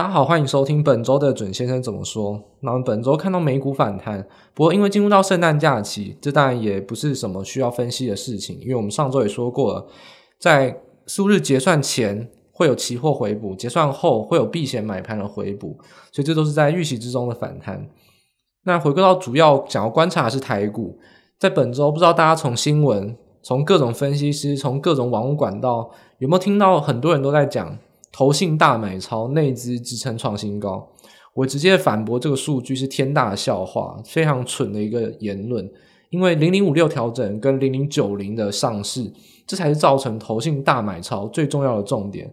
大家好，欢迎收听本周的准先生怎么说。那我们本周看到美股反弹，不过因为进入到圣诞假期，这当然也不是什么需要分析的事情，因为我们上周也说过了，在数日结算前会有期货回补，结算后会有避险买盘的回补，所以这都是在预期之中的反弹。那回归到主要想要观察的是台股，在本周不知道大家从新闻、从各种分析师、从各种网络管道有没有听到很多人都在讲。投信大买超，内资支撑创新高。我直接反驳这个数据是天大的笑话，非常蠢的一个言论。因为零零五六调整跟零零九零的上市，这才是造成投信大买超最重要的重点，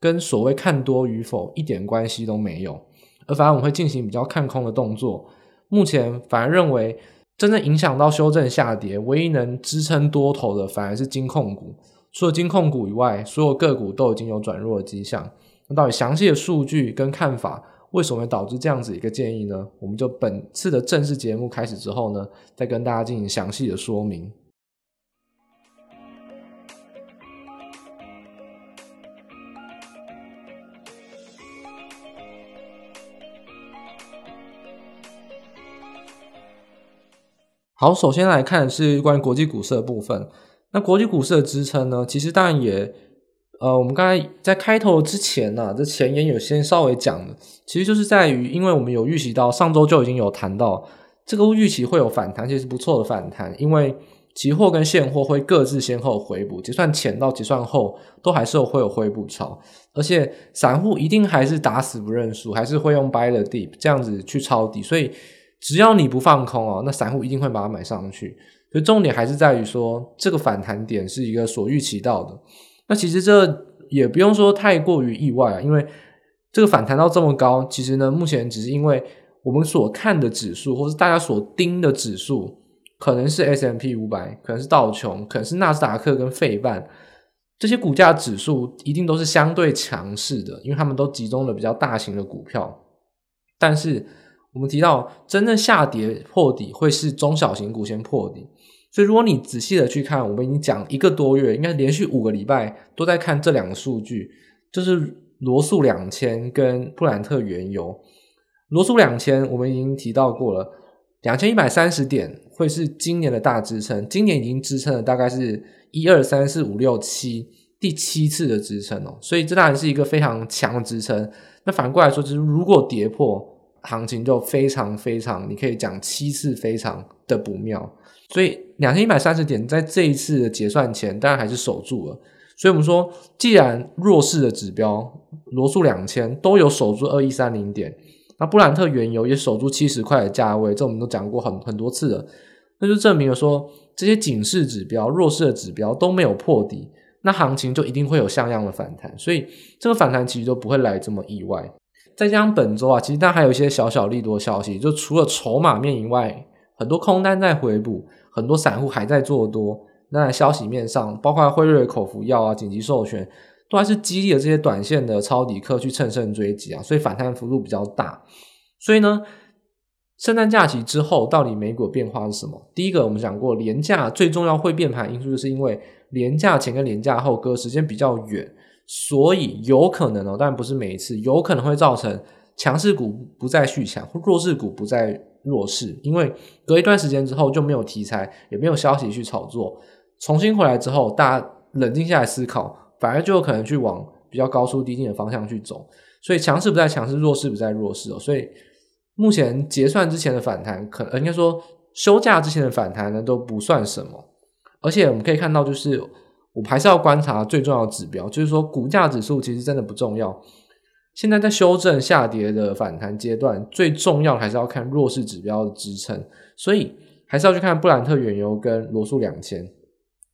跟所谓看多与否一点关系都没有。而反而我们会进行比较看空的动作。目前反而认为，真正影响到修正下跌，唯一能支撑多头的，反而是金控股。除了金控股以外，所有个股都已经有转弱的迹象。那到底详细的数据跟看法，为什么会导致这样子一个建议呢？我们就本次的正式节目开始之后呢，再跟大家进行详细的说明。好，首先来看的是关于国际股市的部分。那国际股市的支撑呢？其实当然也，呃，我们刚才在开头之前呢、啊，这前言有先稍微讲的，其实就是在于，因为我们有预习到上周就已经有谈到这个预期会有反弹，其实不错的反弹，因为期货跟现货会各自先后回补，结算前到结算后都还是会有回补潮，而且散户一定还是打死不认输，还是会用 buy the deep 这样子去抄底，所以只要你不放空哦，那散户一定会把它买上去。所以重点还是在于说，这个反弹点是一个所预期到的。那其实这也不用说太过于意外啊，因为这个反弹到这么高，其实呢，目前只是因为我们所看的指数，或是大家所盯的指数，可能是 S M P 五百可能是道琼，可能是纳斯达克跟费半这些股价指数，一定都是相对强势的，因为他们都集中了比较大型的股票，但是。我们提到，真正下跌破底会是中小型股先破底，所以如果你仔细的去看，我们已经讲一个多月，应该连续五个礼拜都在看这两个数据，就是罗素两千跟布兰特原油。罗素两千我们已经提到过了，两千一百三十点会是今年的大支撑，今年已经支撑了大概是一二三四五六七第七次的支撑哦，所以这当然是一个非常强的支撑。那反过来说，就是如果跌破。行情就非常非常，你可以讲七次非常的不妙，所以两千一百三十点在这一次的结算前，当然还是守住了。所以我们说，既然弱势的指标罗素两千都有守住二一三零点，那布兰特原油也守住七十块的价位，这我们都讲过很很多次了，那就证明了说，这些警示指标、弱势的指标都没有破底，那行情就一定会有像样的反弹，所以这个反弹其实都不会来这么意外。再加上本周啊，其实它还有一些小小利多消息，就除了筹码面以外，很多空单在回补，很多散户还在做多。那消息面上，包括辉瑞口服药啊、紧急授权，都还是激励了这些短线的抄底客去乘胜追击啊，所以反弹幅度比较大。所以呢，圣诞假期之后到底美股变化是什么？第一个我们讲过，廉价最重要会变盘因素，就是因为廉价前跟廉价后隔时间比较远。所以有可能哦，但不是每一次，有可能会造成强势股不再续强，弱势股不再弱势，因为隔一段时间之后就没有题材，也没有消息去炒作，重新回来之后，大家冷静下来思考，反而就有可能去往比较高出低进的方向去走。所以强势不再强势，弱势不再弱势哦。所以目前结算之前的反弹，可能应该说休假之前的反弹呢都不算什么，而且我们可以看到就是。我还是要观察最重要的指标，就是说股价指数其实真的不重要。现在在修正下跌的反弹阶段，最重要的还是要看弱势指标的支撑，所以还是要去看布兰特原油跟罗素两千。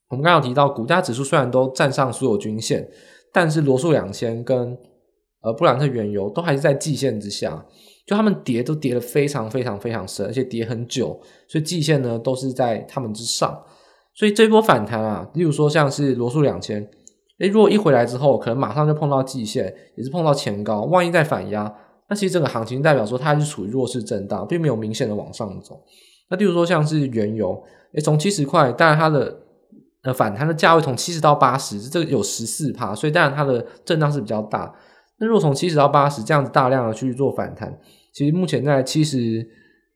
我们刚刚有提到，股价指数虽然都站上所有均线，但是罗素两千跟呃布兰特原油都还是在季线之下，就他们跌都跌得非常非常非常深，而且跌很久，所以季线呢都是在他们之上。所以这波反弹啊，例如说像是罗素两千，诶，如果一回来之后，可能马上就碰到季线，也是碰到前高，万一再反压，那其实整个行情代表说它还是处于弱势震荡，并没有明显的往上走。那例如说像是原油，诶，从七十块，当然它的呃反弹的价位从七十到八十，这个有十四趴，所以当然它的震荡是比较大。那如果从七十到八十这样子大量的去做反弹，其实目前在七十，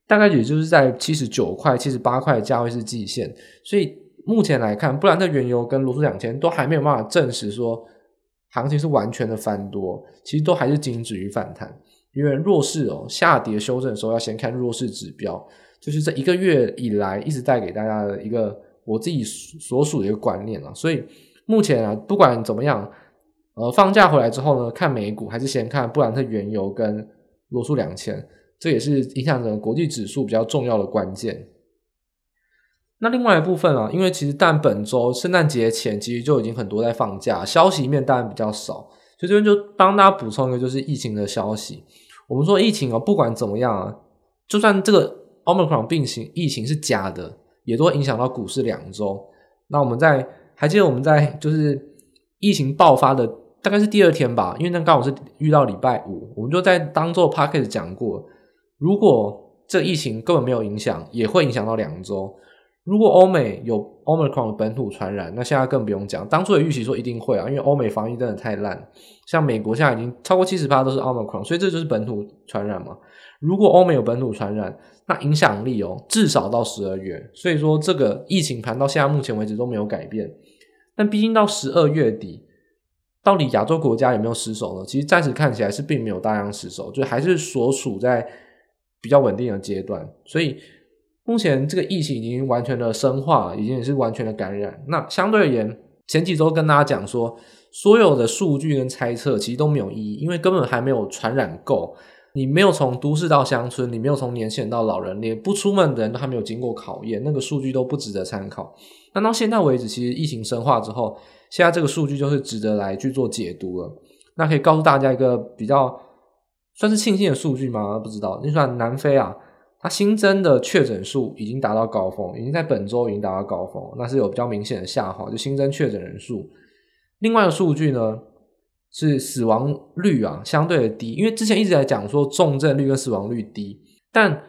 大概也就是在七十九块、七十八块的价位是季线，所以目前来看，布兰特原油跟罗素两千都还没有办法证实说行情是完全的翻多，其实都还是仅止于反弹。因为弱势哦，下跌修正的时候要先看弱势指标，就是这一个月以来一直带给大家的一个我自己所属的一个观念啊。所以目前啊，不管怎么样，呃，放假回来之后呢，看美股还是先看布兰特原油跟罗素两千，这也是影响整个国际指数比较重要的关键。那另外一部分啊，因为其实但本周圣诞节前其实就已经很多在放假，消息面当然比较少。所以这边就帮大家补充一个，就是疫情的消息。我们说疫情啊，不管怎么样啊，就算这个 Omicron 病情疫情是假的，也都会影响到股市两周。那我们在还记得我们在就是疫情爆发的大概是第二天吧，因为那刚好是遇到礼拜五，我们就在当做 Podcast 讲过，如果这疫情根本没有影响，也会影响到两周。如果欧美有 Omicron 的本土传染，那现在更不用讲。当初也预期说一定会啊，因为欧美防疫真的太烂。像美国现在已经超过七十趴都是 Omicron，所以这就是本土传染嘛。如果欧美有本土传染，那影响力哦，至少到十二月。所以说这个疫情盘到现在目前为止都没有改变。但毕竟到十二月底，到底亚洲国家有没有失守呢？其实暂时看起来是并没有大量失守，就还是所处在比较稳定的阶段。所以。目前这个疫情已经完全的深化，已经也是完全的感染。那相对而言，前几周跟大家讲说，所有的数据跟猜测其实都没有意义，因为根本还没有传染够。你没有从都市到乡村，你没有从年轻人到老人，连不出门的人都还没有经过考验，那个数据都不值得参考。那到现在为止，其实疫情深化之后，现在这个数据就是值得来去做解读了。那可以告诉大家一个比较算是庆幸的数据吗？不知道。你算南非啊。它新增的确诊数已经达到高峰，已经在本周已经达到高峰，那是有比较明显的下滑，就新增确诊人数。另外的数据呢是死亡率啊，相对的低，因为之前一直在讲说重症率跟死亡率低，但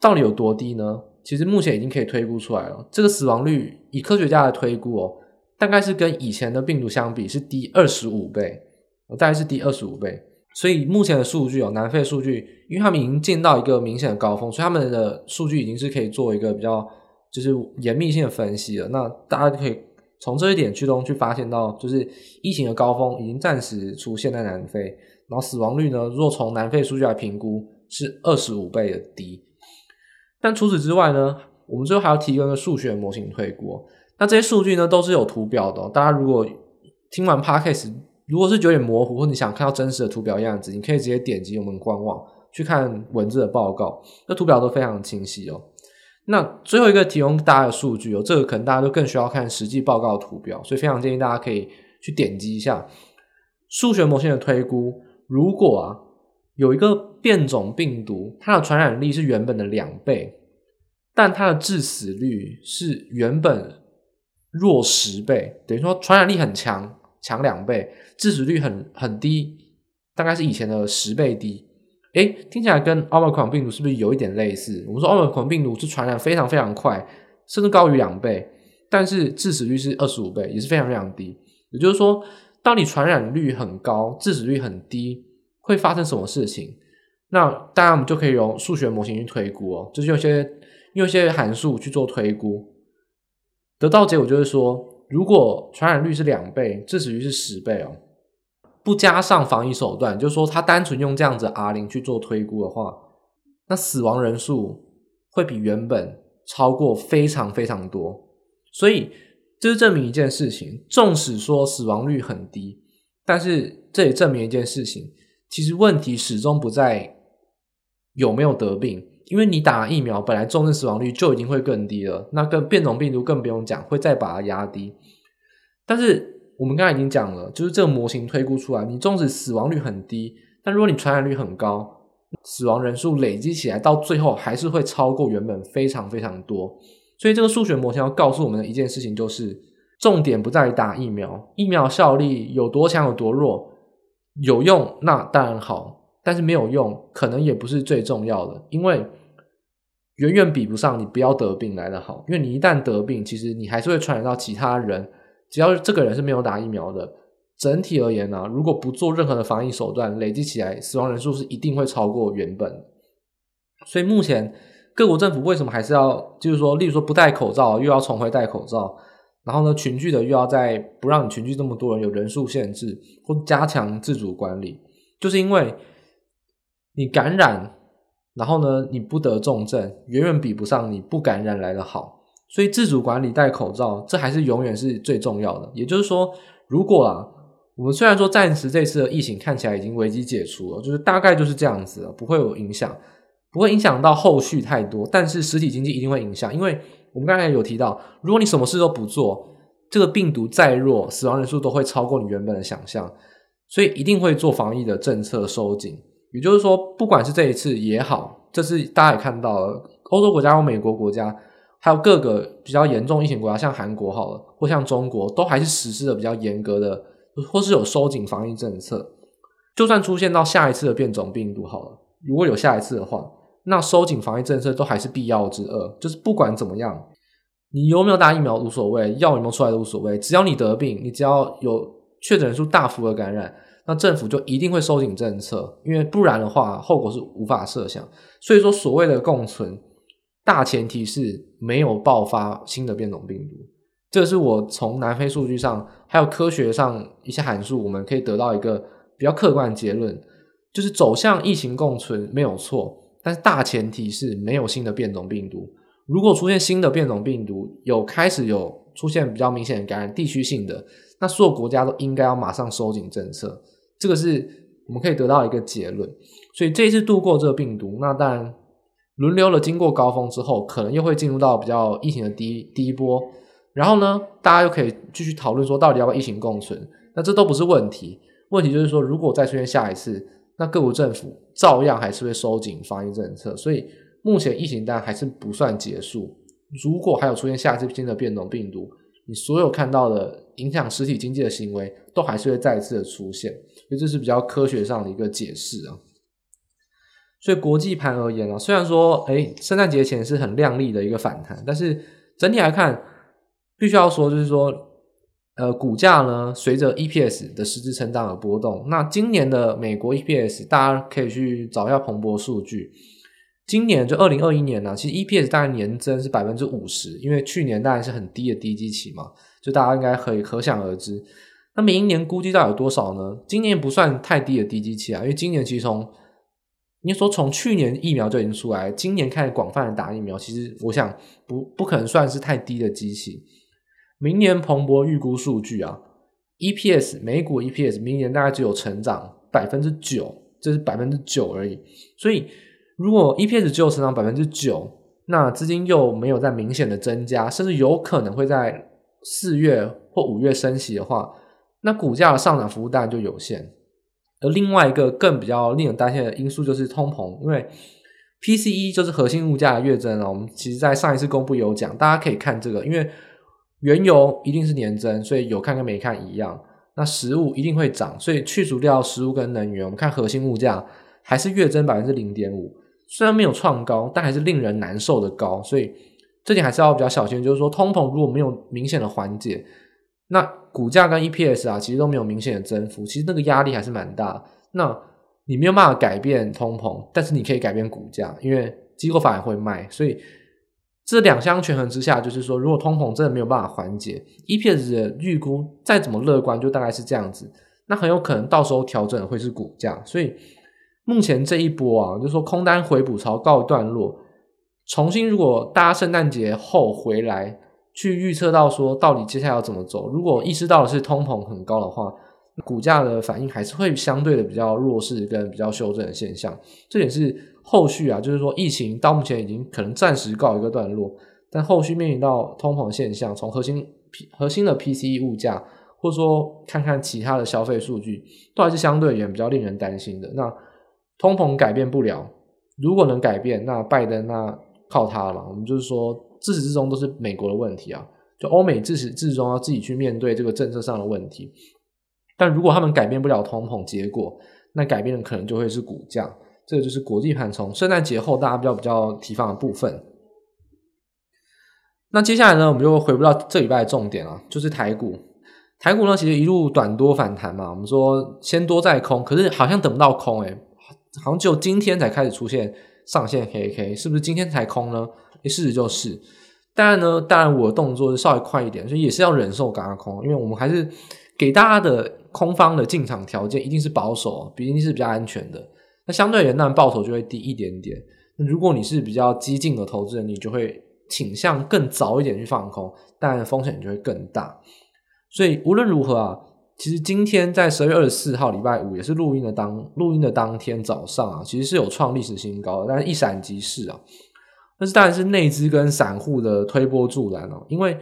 到底有多低呢？其实目前已经可以推估出来了。这个死亡率以科学家的推估哦，大概是跟以前的病毒相比是低二十五倍，大概是低二十五倍。所以目前的数据哦，南非数据，因为他们已经见到一个明显的高峰，所以他们的数据已经是可以做一个比较就是严密性的分析了。那大家可以从这一点去中去发现到，就是疫情的高峰已经暂时出现在南非，然后死亡率呢，若从南非数据来评估是二十五倍的低。但除此之外呢，我们最后还要提供一个数学模型推估。那这些数据呢都是有图表的，大家如果听完 Podcast。如果是有点模糊，或你想看到真实的图表样子，你可以直接点击我们官网去看文字的报告，那图表都非常清晰哦。那最后一个提供大家的数据哦，这个可能大家都更需要看实际报告图表，所以非常建议大家可以去点击一下数学模型的推估。如果啊有一个变种病毒，它的传染力是原本的两倍，但它的致死率是原本弱十倍，等于说传染力很强。强两倍，致死率很很低，大概是以前的十倍低。诶，听起来跟奥密克戎病毒是不是有一点类似？我们说奥密克戎病毒是传染非常非常快，甚至高于两倍，但是致死率是二十五倍，也是非常非常低。也就是说，当你传染率很高，致死率很低，会发生什么事情？那当然我们就可以用数学模型去推估哦，就是用一些用一些函数去做推估，得到结果就是说。如果传染率是两倍，致死率是十倍哦，不加上防疫手段，就是说他单纯用这样子 R 零去做推估的话，那死亡人数会比原本超过非常非常多。所以这是证明一件事情，纵使说死亡率很低，但是这也证明一件事情，其实问题始终不在有没有得病。因为你打疫苗，本来重症死亡率就已经会更低了，那跟变种病毒更不用讲，会再把它压低。但是我们刚才已经讲了，就是这个模型推估出来，你纵使死亡率很低，但如果你传染率很高，死亡人数累积起来到最后还是会超过原本非常非常多。所以这个数学模型要告诉我们的一件事情就是，重点不在于打疫苗，疫苗效力有多强有多弱，有用那当然好。但是没有用，可能也不是最重要的，因为远远比不上你不要得病来得好。因为你一旦得病，其实你还是会传染到其他人。只要这个人是没有打疫苗的，整体而言呢、如果不做任何的防疫手段，累积起来死亡人数是一定会超过原本。所以目前各国政府为什么还是要，就是说，例如说不戴口罩又要重回戴口罩，然后呢群聚的又要在不让你群聚这么多人，有人数限制或加强自主管理，就是因为你感染，然后呢你不得重症，远远比不上你不感染来的好。所以自主管理戴口罩，这还是永远是最重要的。也就是说，如果啊，我们虽然说暂时这次的疫情看起来已经危机解除了，就是大概就是这样子，不会有影响，不会影响到后续太多。但是实体经济一定会影响，因为我们刚才有提到，如果你什么事都不做，这个病毒再弱，死亡人数都会超过你原本的想象，所以一定会做防疫的政策收紧。也就是说，不管是这一次也好，这次大家也看到了，欧洲国家或美国国家。还有各个比较严重疫情国家，像韩国好了，或像中国，都还是实施的比较严格的，或是有收紧防疫政策。就算出现到下一次的变种病毒好了，如果有下一次的话，那收紧防疫政策都还是必要之二。就是不管怎么样，你有没有打疫苗无所谓，药有没有出来都无所谓，只要你得病，你只要有确诊人数大幅的感染，那政府就一定会收紧政策，因为不然的话，后果是无法设想。所以说，所谓的共存。大前提是没有爆发新的变种病毒，这是我从南非数据上还有科学上一些函数，我们可以得到一个比较客观的结论，就是走向疫情共存没有错，但是大前提是没有新的变种病毒。如果出现新的变种病毒，有开始有出现比较明显的感染，地区性的，那所有国家都应该要马上收紧政策，这个是我们可以得到一个结论。所以这一次度过这个病毒，那当然。轮流了，经过高峰之后，可能又会进入到比较疫情的第一第一波，然后呢，大家又可以继续讨论说，到底要不要疫情共存？那这都不是问题，问题就是说，如果再出现下一次，那各国政府照样还是会收紧防疫政策，所以目前疫情当然还是不算结束。如果还有出现下一次新的变种病毒，你所有看到的影响实体经济的行为，都还是会再次的出现，所以这是比较科学上的一个解释啊。所以国际盘而言啊，虽然说，哎，圣诞节前是很亮丽的一个反弹，但是整体来看，必须要说，就是说，呃，股价呢，随着 EPS 的实质成长而波动。那今年的美国 EPS，大家可以去找一下彭博数据。今年就二零二一年呢，其实 EPS 大概年增是百分之五十，因为去年当然是很低的低基期嘛，就大家应该可以可想而知。那明年估计到底有多少呢？今年不算太低的低基期啊，因为今年其实从你说从去年疫苗就已经出来，今年开始广泛的打疫苗，其实我想不不可能算是太低的机器。明年彭博预估数据啊，EPS 美股 EPS 明年大概只有成长百分之九，这是百分之九而已。所以如果 EPS 只有成长百分之九，那资金又没有在明显的增加，甚至有可能会在四月或五月升息的话，那股价的上涨幅度当然就有限。而另外一个更比较令人担心的因素就是通膨，因为 PCE 就是核心物价的月增啊。我们其实在上一次公布有讲，大家可以看这个，因为原油一定是年增，所以有看跟没看一样。那食物一定会涨，所以去除掉食物跟能源，我们看核心物价还是月增百分之零点五，虽然没有创高，但还是令人难受的高。所以这点还是要比较小心，就是说通膨如果没有明显的缓解，那股价跟 EPS 啊，其实都没有明显的增幅，其实那个压力还是蛮大。那你没有办法改变通膨，但是你可以改变股价，因为机构反而会卖。所以这两相权衡之下，就是说，如果通膨真的没有办法缓解，EPS 的预估再怎么乐观，就大概是这样子。那很有可能到时候调整会是股价。所以目前这一波啊，就说空单回补潮告一段落，重新如果大家圣诞节后回来。去预测到说到底接下来要怎么走，如果意识到的是通膨很高的话，股价的反应还是会相对的比较弱势跟比较修正的现象。这点是后续啊，就是说疫情到目前已经可能暂时告一个段落，但后续面临到通膨现象，从核心核心的 PCE 物价，或者说看看其他的消费数据，都还是相对而言比较令人担心的。那通膨改变不了，如果能改变，那拜登那靠他了。我们就是说。自始至终都是美国的问题啊！就欧美自始至终要自己去面对这个政策上的问题。但如果他们改变不了通膨结果，那改变的可能就会是股价。这个就是国际盘从圣诞节后大家比较比较提防的部分。那接下来呢，我们就回不到这礼拜的重点啊，就是台股。台股呢，其实一路短多反弹嘛，我们说先多再空，可是好像等不到空诶、好像只有今天才开始出现上线 K K，是不是今天才空呢？事实就是，当然呢，当然我的动作是稍微快一点，所以也是要忍受轧空，因为我们还是给大家的空方的进场条件一定是保守，毕竟是比较安全的。那相对而言，当然报酬就会低一点点。那如果你是比较激进的投资人，你就会倾向更早一点去放空，但风险就会更大。所以无论如何啊，其实今天在十二月二十四号礼拜五也是录音的当录音的当天早上啊，其实是有创历史新高，但是一闪即逝啊。但是当然是内资跟散户的推波助澜哦，因为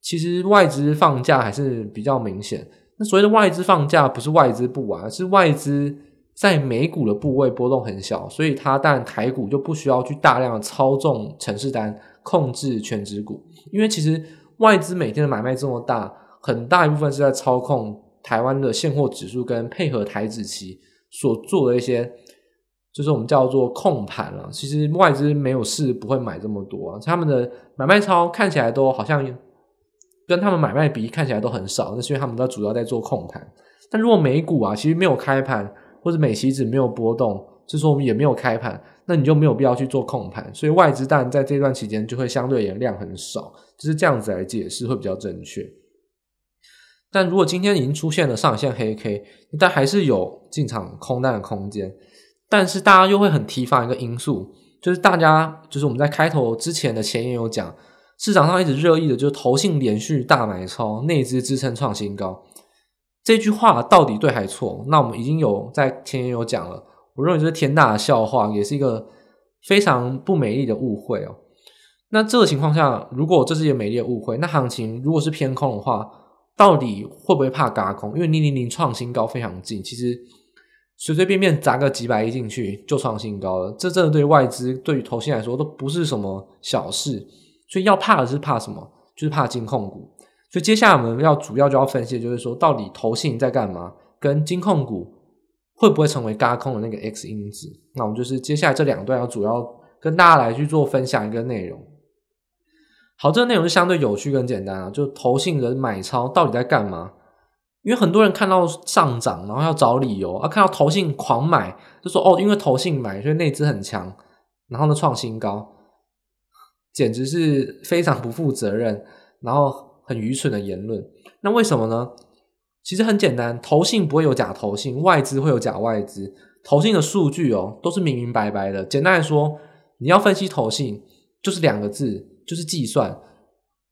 其实外资放假还是比较明显。那所谓的外资放假，不是外资不玩，是外资在美股的部位波动很小，所以它当然台股就不需要去大量的操纵程式单控制全值股，因为其实外资每天的买卖这么大。很大一部分是在操控台湾的现货指数，跟配合台指期所做的一些，就是我们叫做控盘了。其实外资没有事不会买这么多啊，他们的买卖超看起来都好像跟他们买卖比看起来都很少，那是因为他们都主要在做控盘。但如果美股啊，其实没有开盘或者美期指没有波动，就是说我们也没有开盘，那你就没有必要去做控盘。所以外资当然在这段期间就会相对也量很少，就是这样子来解释会比较正确。但如果今天已经出现了上影线黑 K，但还是有进场空单的空间。但是大家又会很提防一个因素，就是大家就是我们在开头之前的前言有讲，市场上一直热议的就是投信连续大买超，内资支撑创新高。这句话到底对还错？那我们已经有在前言有讲了，我认为这是天大的笑话，也是一个非常不美丽的误会哦。那这个情况下，如果这是一个美丽的误会，那行情如果是偏空的话，到底会不会怕嘎空？因为零零零创新高非常近，其实随随便便砸个几百亿进去就创新高了。这真的对外资、对于投信来说都不是什么小事。所以要怕的是怕什么？就是怕金控股。所以接下来我们要主要就要分析，就是说到底投信在干嘛？跟金控股会不会成为轧空的那个 X 因子？那我们就是接下来这两段要主要跟大家来去做分享一个内容。好，这个内容是相对有趣跟简单啊，就投信人买超到底在干嘛？因为很多人看到上涨，然后要找理由啊，看到投信狂买，就说哦，因为投信买，所以内资很强，然后呢创新高，简直是非常不负责任，然后很愚蠢的言论。那为什么呢？其实很简单，投信不会有假投信，外资会有假外资，投信的数据哦都是明明白白的。简单来说，你要分析投信，就是两个字。就是计算，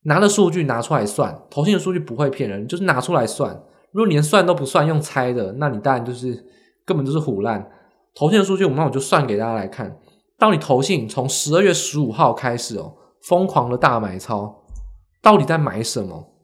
拿了数据拿出来算，投信的数据不会骗人，就是拿出来算。如果连算都不算，用猜的，那你当然就是根本就是胡烂。投信的数据，我们那我就算给大家来看。到底投信从十二月十五号开始哦，疯狂的大买超，到底在买什么？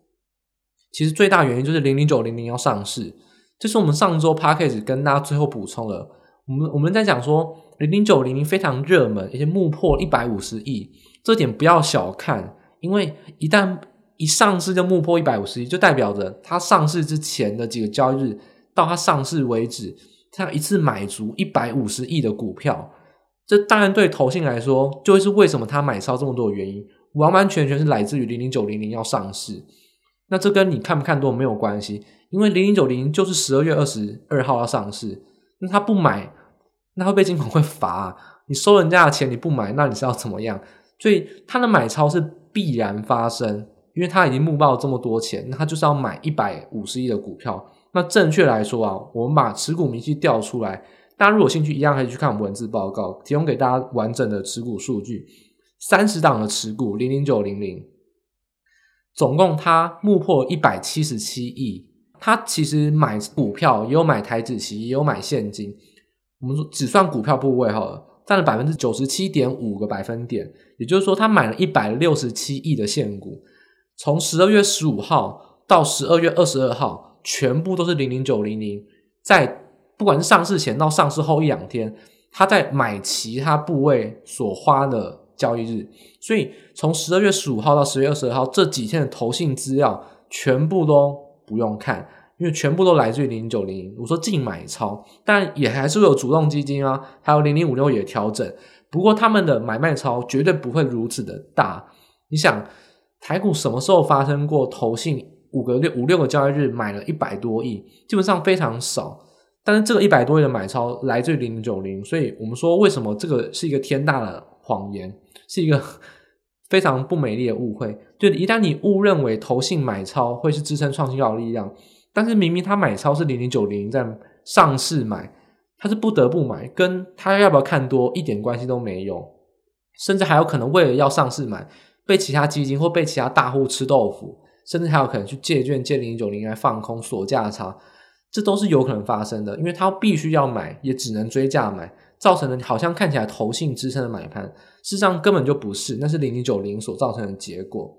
其实最大原因就是零零九零零要上市，这是我们上周 Podcast 跟大家最后补充了。我们我们在讲说零零九零零非常热门，而且目破一百五十亿。这点不要小看，因为一旦一上市就目破一百五十亿，就代表着它上市之前的几个交易日到它上市为止，它一次买足一百五十亿的股票。这当然对投信来说，就会是为什么它买超这么多的原因，完完全全是来自于零零九零零要上市。那这跟你看不看多没有关系，因为零零九零零就是十二月二十二号要上市，那他不买，那会被金管会罚啊。你收人家的钱你不买，那你是要怎么样？所以他的买超是必然发生，因为他已经募报了这么多钱，那他就是要买一百五十亿的股票。那正确来说啊，我们把持股明细调出来，大家如果有兴趣，一样可以去看我们文字报告，提供给大家完整的持股数据。三十档的持股零零九零零，总共他募破一百七十七亿。他其实买股票也有买台指期，也有买现金。我们说只算股票部位好了。占了百分之九十七点五个百分点，也就是说，他买了一百六十七亿的现股，从十二月十五号到十二月二十二号，全部都是零零九零零，在不管是上市前到上市后一两天，他在买其他部位所花的交易日，所以从十二月十五号到十月二十二号这几天的投信资料，全部都不用看。因为全部都来自于零零九零零，我说净买超，但也还是有主动基金啊，还有零零五六也调整，不过他们的买卖超绝对不会如此的大。你想，台股什么时候发生过投信五个六五六个交易日买了一百多亿，基本上非常少。但是这个一百多亿的买超来自于零零九零，所以我们说为什么这个是一个天大的谎言，是一个非常不美丽的误会。就一旦你误认为投信买超会是支撑创新高的力量，但是明明他买超是零零九零在上市买，他是不得不买，跟他要不要看多一点关系都没有，甚至还有可能为了要上市买，被其他基金或被其他大户吃豆腐，甚至还有可能去借券借零零九零来放空锁价差。这都是有可能发生的，因为他必须要买，也只能追价买，造成的好像看起来投信支撑的买盘，事实上根本就不是，那是零零九零所造成的结果。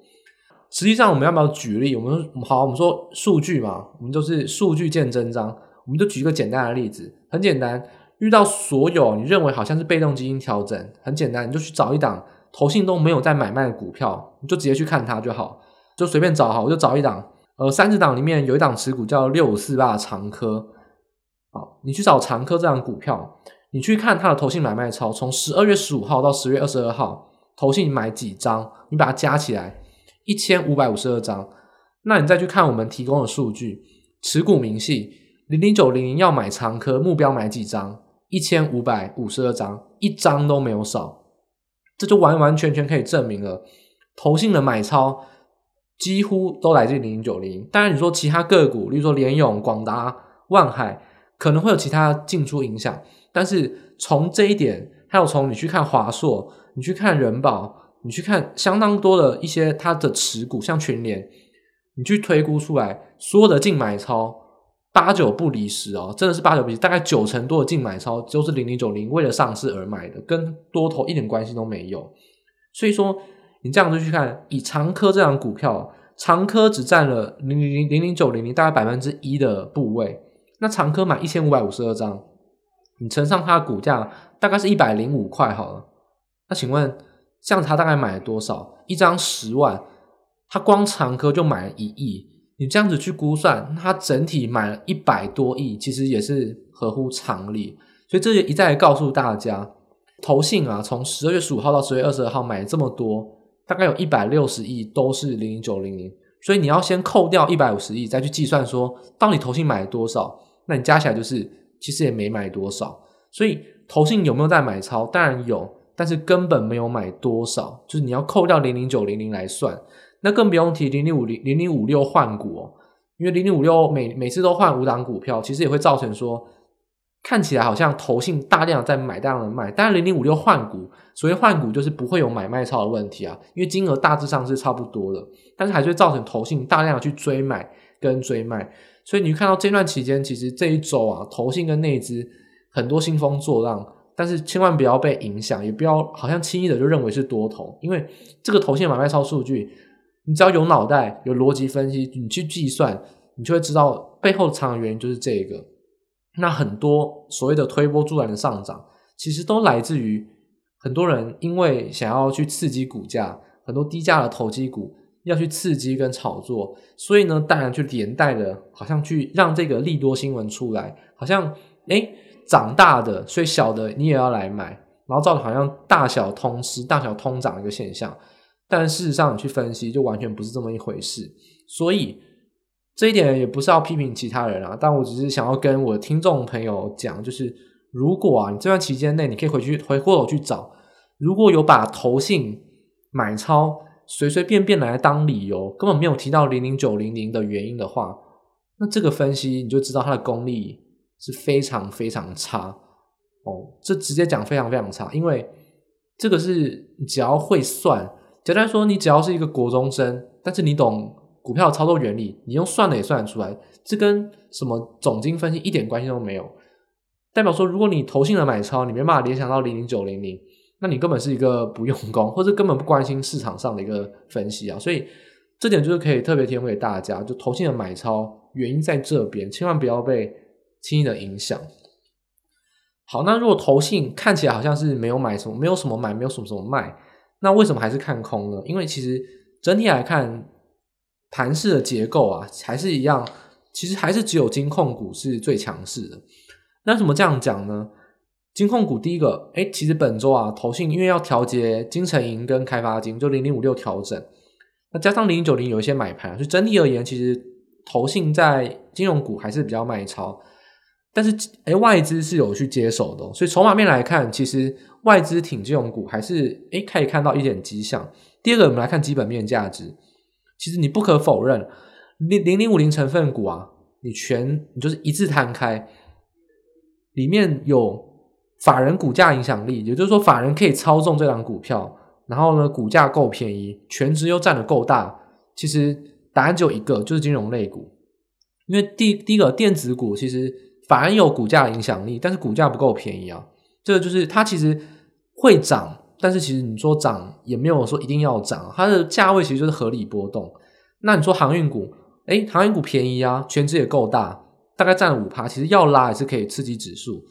实际上，我们要不要举例？我们好，我们说数据嘛，我们就是数据见真章。我们就举一个简单的例子，很简单，遇到所有你认为好像是被动基金调整，很简单，你就去找一档投信都没有在买卖的股票，你就直接去看它就好，就随便找好，我就找一档。呃，三十档里面有一档持股叫六五四八长科，好，你去找长科这档股票，你去看它的投信买卖超，从十二月十五号到十月二十二号，投信买几张，你把它加起来一千五百五十二张，那你再去看我们提供的数据，持股明细零零九零零要买长科，目标买几张，一千五百五十二张，一张都没有少，这就完完全全可以证明了投信的买超。几乎都来自于零零九零。当然，你说其他个股，例如说联咏、广达、万海，可能会有其他进出影响。但是从这一点，还有从你去看华硕，你去看人保，你去看相当多的一些它的持股，像群联，你去推估出来，所有的净买超八九不离十哦，真的是八九不离，大概九成多的净买超就是零零九零为了上市而买的，跟多头一点关系都没有。所以说。你这样子去看，以长科这档股票，长科只占了零零零零零九零零大概百分之一的部位。那长科买一千五百五十二张，你乘上它的股价大概是一百零五块好了。那请问，这样它大概买了多少？一张十万，它光长科就买了一亿。你这样子去估算，它整体买了一百多亿，其实也是合乎常理。所以这就一再告诉大家，投信啊，从十二月十五号到十月二十二号买这么多。大概有一百六十亿都是零零九零零，所以你要先扣掉一百五十亿，再去计算说到底投信买了多少，那你加起来就是其实也没买多少。所以投信有没有在买超？当然有，但是根本没有买多少，就是你要扣掉零零九零零来算，那更不用提零零五零零零五六换股哦，因为零零五六每每次都换五档股票，其实也会造成说。看起来好像投信大量在买，大量的卖。但是，零零五六换股，所谓换股就是不会有买卖超的问题啊，因为金额大致上是差不多的，但是还是会造成投信大量的去追买跟追卖。所以你看到这段期间，其实这一周啊，投信跟内资很多兴风作浪，但是千万不要被影响，也不要好像轻易的就认为是多头，因为这个投信买卖超数据，你只要有脑袋、有逻辑分析，你去计算，你就会知道背后的长远原因就是这个。那很多所谓的推波助澜的上涨，其实都来自于很多人因为想要去刺激股价，很多低价的投机股要去刺激跟炒作，所以呢，当然就连带的，好像去让这个利多新闻出来，好像诶长大的，所以小的你也要来买，然后造成好像大小通吃、大小通涨的一个现象，但事实上你去分析，就完全不是这么一回事，所以。这一点也不是要批评其他人啊，但我只是想要跟我的听众朋友讲，就是如果啊，你这段期间内你可以回去回过头去找，如果有把投信买超随随便便来当理由，根本没有提到零零九零零的原因的话，那这个分析你就知道它的功力是非常非常差哦，这直接讲非常非常差，因为这个是你只要会算，简单说，你只要是一个国中生，但是你懂。股票的操作原理，你用算的也算得出来，这跟什么总经分析一点关系都没有。代表说，如果你投信的买超，你没办法联想到零零九零零，那你根本是一个不用功，或者根本不关心市场上的一个分析啊。所以这点就是可以特别提供给大家，就投信的买超原因在这边，千万不要被轻易的影响。好，那如果投信看起来好像是没有买什么，没有什么买，没有什么什么卖，那为什么还是看空呢？因为其实整体来看。盘势的结构啊，还是一样，其实还是只有金控股是最强势的。那怎么这样讲呢？金控股第一个，哎，其实本周啊，投信因为要调节金城银跟开发金，就零零五六调整，那加上零零九零有一些买盘，所以整体而言，其实投信在金融股还是比较卖超。但是，哎，外资是有去接手的，所以筹码面来看，其实外资挺金融股还是诶可以看到一点迹象。第二个，我们来看基本面价值，其实你不可否认，零零零五零成分股啊，你全你就是一字摊开，里面有法人股价影响力，也就是说法人可以操纵这档股票，然后呢股价够便宜，全值又占得够大，其实答案只有一个，就是金融类股，因为第第一个电子股其实。反而有股价影响力，但是股价不够便宜啊。这个就是它其实会涨，但是其实你说涨也没有说一定要涨，它的价位其实就是合理波动。那你说航运股，诶，航运股便宜啊，全值也够大，大概占了五趴，其实要拉也是可以刺激指数。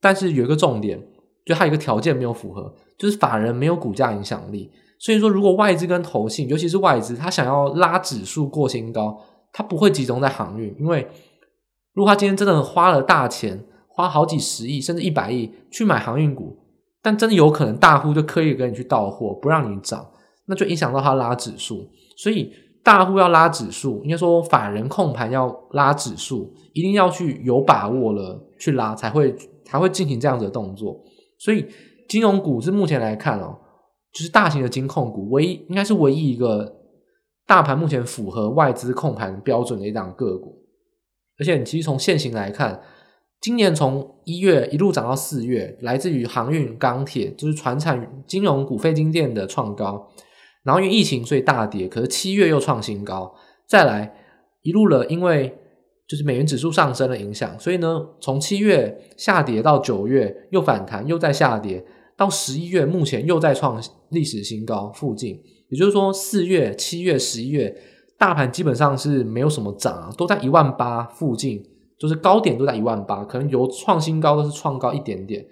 但是有一个重点，就它有一个条件没有符合，就是法人没有股价影响力。所以说，如果外资跟投信，尤其是外资，它想要拉指数过新高，它不会集中在航运，因为。如果他今天真的花了大钱，花好几十亿甚至一百亿去买航运股，但真的有可能大户就刻意跟你去到货，不让你涨，那就影响到他拉指数。所以大户要拉指数，应该说法人控盘要拉指数，一定要去有把握了去拉，才会才会进行这样子的动作。所以金融股是目前来看哦，就是大型的金控股，唯一应该是唯一一个大盘目前符合外资控盘标准的一档个股。而且你其实从现行来看，今年从一月一路涨到四月，来自于航运、钢铁，就是传产、金融股、非金电的创高。然后因为疫情所以大跌，可是七月又创新高。再来一路了，因为就是美元指数上升的影响，所以呢，从七月下跌到九月又反弹，又在下跌，到十一月目前又在创历史新高附近。也就是说，四月、七月、十一月。大盘基本上是没有什么涨，都在一万八附近，就是高点都在一万八，可能有创新高都是创高一点点。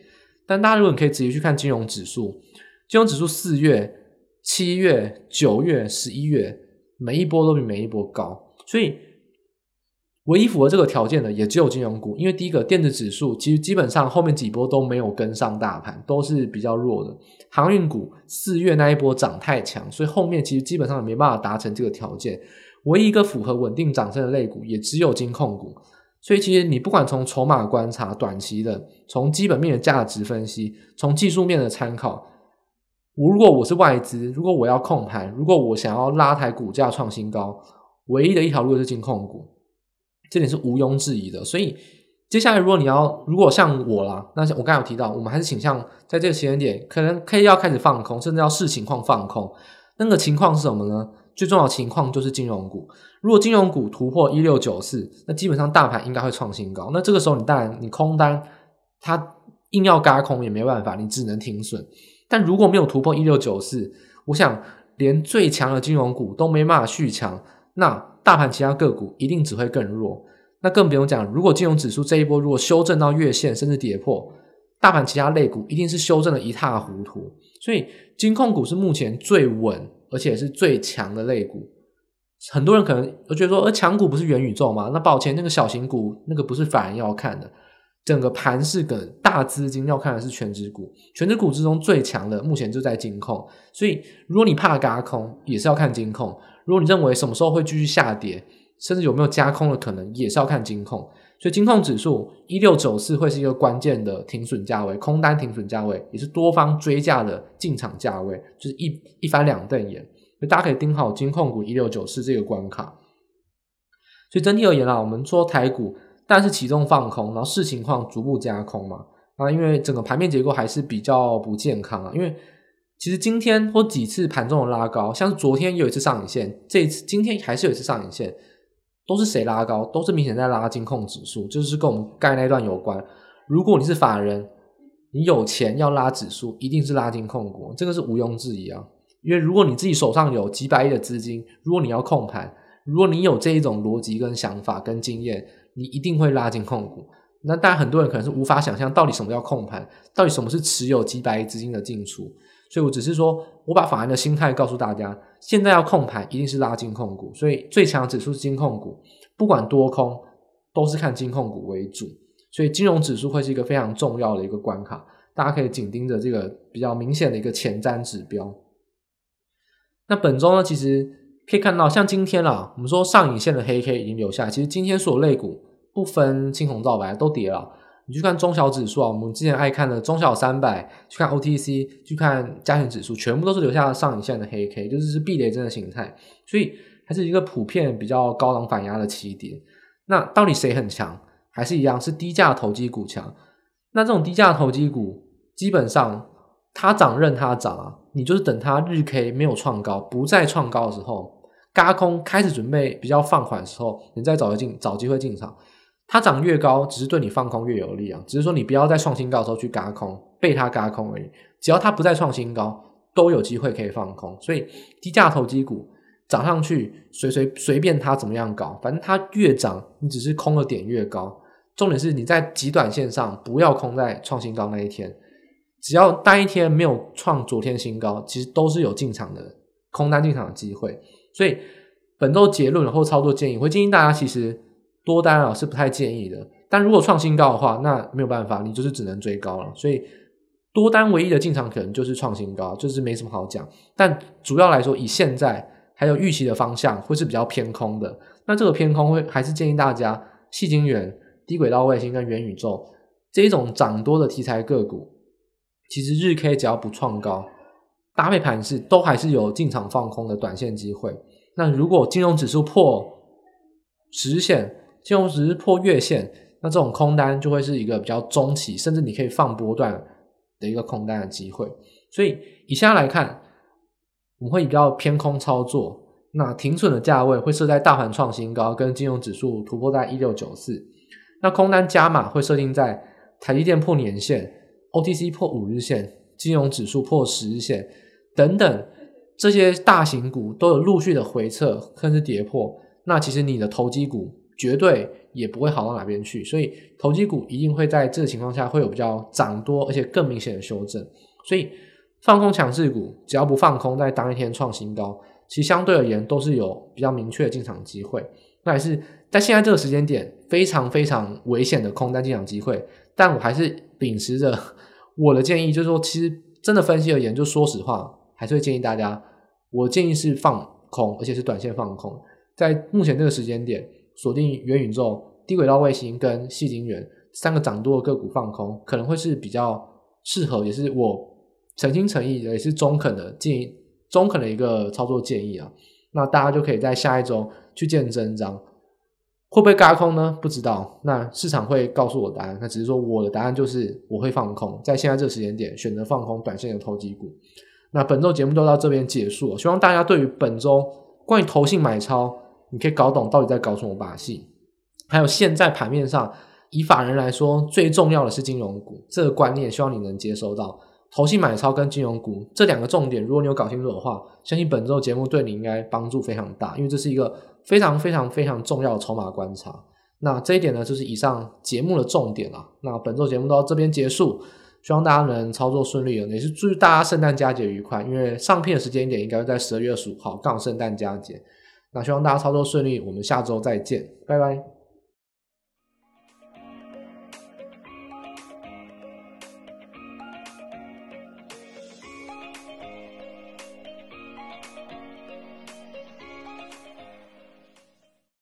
但大家如果你可以直接去看金融指数，金融指数四月、七月、九月、十一月，每一波都比每一波高，所以唯一符合这个条件的也只有金融股，因为第一个电子指数其实基本上后面几波都没有跟上大盘，都是比较弱的。航运股四月那一波涨太强，所以后面其实基本上也没办法达成这个条件。唯一一个符合稳定涨升的类股，也只有金控股。所以其实你不管从筹码观察、短期的，从基本面的价值分析，从技术面的参考，我如果我是外资，如果我要控盘，如果我想要拉抬股价创新高，唯一的一条路就是进控股，这点是毋庸置疑的。所以接下来如果你要，如果像我啦，那我刚才有提到，我们还是倾向在这个时间点，可能可以要开始放空，甚至要视情况放空。那个情况是什么呢？最重要的情况就是金融股，如果金融股突破一六九四，那基本上大盘应该会创新高。那这个时候你当然你空单，它硬要嘎空也没办法，你只能停损。但如果没有突破一六九四，我想连最强的金融股都没办法续强，那大盘其他个股一定只会更弱。那更不用讲，如果金融指数这一波如果修正到月线甚至跌破，大盘其他类股一定是修正的一塌糊涂。所以金控股是目前最稳。而且是最强的类股，很多人可能会觉得说，而强股不是元宇宙吗？那抱歉，那个小型股那个不是法人要看的，整个盘是个大资金要看的是权值股，权值股之中最强的目前就在金控，所以如果你怕轧空，也是要看金控；如果你认为什么时候会继续下跌，甚至有没有加空的可能，也是要看金控。所以金控指数一六九四会是一个关键的停损价位，空单停损价位，也是多方追价的进场价位，就是一一翻两瞪眼。所以大家可以盯好金控股一六九四这个关卡。所以整体而言啦，我们说台股，但是启动放空，然后视情况逐步加空嘛。啊，因为整个盘面结构还是比较不健康啊。因为其实今天或几次盘中的拉高，像是昨天有一次上影线，这一次今天还是有一次上影线。都是谁拉高？都是明显在拉金控指数，就是跟我们刚才那段有关。如果你是法人，你有钱要拉指数，一定是拉金控股，这个是毋庸置疑啊。因为如果你自己手上有几百亿的资金，如果你要控盘，如果你有这一种逻辑跟想法跟经验，你一定会拉金控股。那当然，很多人可能是无法想象到底什么叫控盘，到底什么是持有几百亿资金的进出。所以我只是说，我把法人的心态告诉大家，现在要控盘一定是拉金控股，所以最强指数是金控股，不管多空都是看金控股为主，所以金融指数会是一个非常重要的一个关卡，大家可以紧盯着这个比较明显的一个前瞻指标。那本周呢，其实可以看到，像今天啦，我们说上影线的黑 K 已经留下，其实今天所有类股不分青红皂白都跌了。你去看中小指数啊，我们之前爱看的中小三百，去看 OTC，去看加权指数，全部都是留下上影线的黑 K，就是是避雷针的形态，所以还是一个普遍比较高档反压的起点。那到底谁很强？还是一样是低价投机股强？那这种低价投机股，基本上它涨任它涨啊，你就是等它日 K 没有创高，不再创高的时候，嘎空开始准备比较放缓的时候，你再找个进找机会进场。它涨越高，只是对你放空越有利啊。只是说你不要在创新高的时候去嘎空，被它嘎空而已。只要它不再创新高，都有机会可以放空。所以低价投机股涨上去，随随随便它怎么样搞，反正它越涨，你只是空的点越高。重点是你在极短线上不要空在创新高那一天，只要单一天没有创昨天新高，其实都是有进场的空单进场的机会。所以本周结论或操作建议，我会建议大家其实。多单啊是不太建议的，但如果创新高的话，那没有办法，你就是只能追高了。所以多单唯一的进场可能就是创新高，就是没什么好讲。但主要来说，以现在还有预期的方向，会是比较偏空的。那这个偏空会还是建议大家，细晶圆、低轨道卫星跟元宇宙这一种涨多的题材个股，其实日 K 只要不创高，搭配盘势都还是有进场放空的短线机会。那如果金融指数破十线，金融只是破月线，那这种空单就会是一个比较中期，甚至你可以放波段的一个空单的机会。所以以下来看，我们会比较偏空操作。那停损的价位会设在大盘创新高跟金融指数突破在一六九四。那空单加码会设定在台积电破年线、OTC 破五日线、金融指数破十日线等等这些大型股都有陆续的回撤，甚至跌破。那其实你的投机股。绝对也不会好到哪边去，所以投机股一定会在这个情况下会有比较涨多，而且更明显的修正。所以放空强势股，只要不放空在当一天创新高，其实相对而言都是有比较明确的进场机会。那也是在现在这个时间点非常非常危险的空单进场机会。但我还是秉持着我的建议，就是说，其实真的分析而言，就说实话，还是会建议大家，我建议是放空，而且是短线放空，在目前这个时间点。锁定元宇宙、低轨道卫星跟矽晶圆三个涨多的个股放空，可能会是比较适合，也是我诚心诚意的，也是中肯的建议，中肯的一个操作建议啊。那大家就可以在下一周去见真章，会不会嘎空呢？不知道，那市场会告诉我答案。那只是说我的答案就是我会放空，在现在这个时间点选择放空短线的投机股。那本周节目就到这边结束，希望大家对于本周关于投信买超。你可以搞懂到底在搞什么把戏，还有现在盘面上以法人来说，最重要的是金融股这个观念，希望你能接收到。投信买超跟金融股这两个重点，如果你有搞清楚的话，相信本周节目对你应该帮助非常大，因为这是一个非常非常非常重要的筹码观察。那这一点呢，就是以上节目的重点了。那本周节目到这边结束，希望大家能操作顺利，也是祝大家圣诞佳节愉快。因为上片的时间点应该在十二月二十五号，刚好圣诞佳节。那希望大家操作顺利，我们下周再见，拜拜。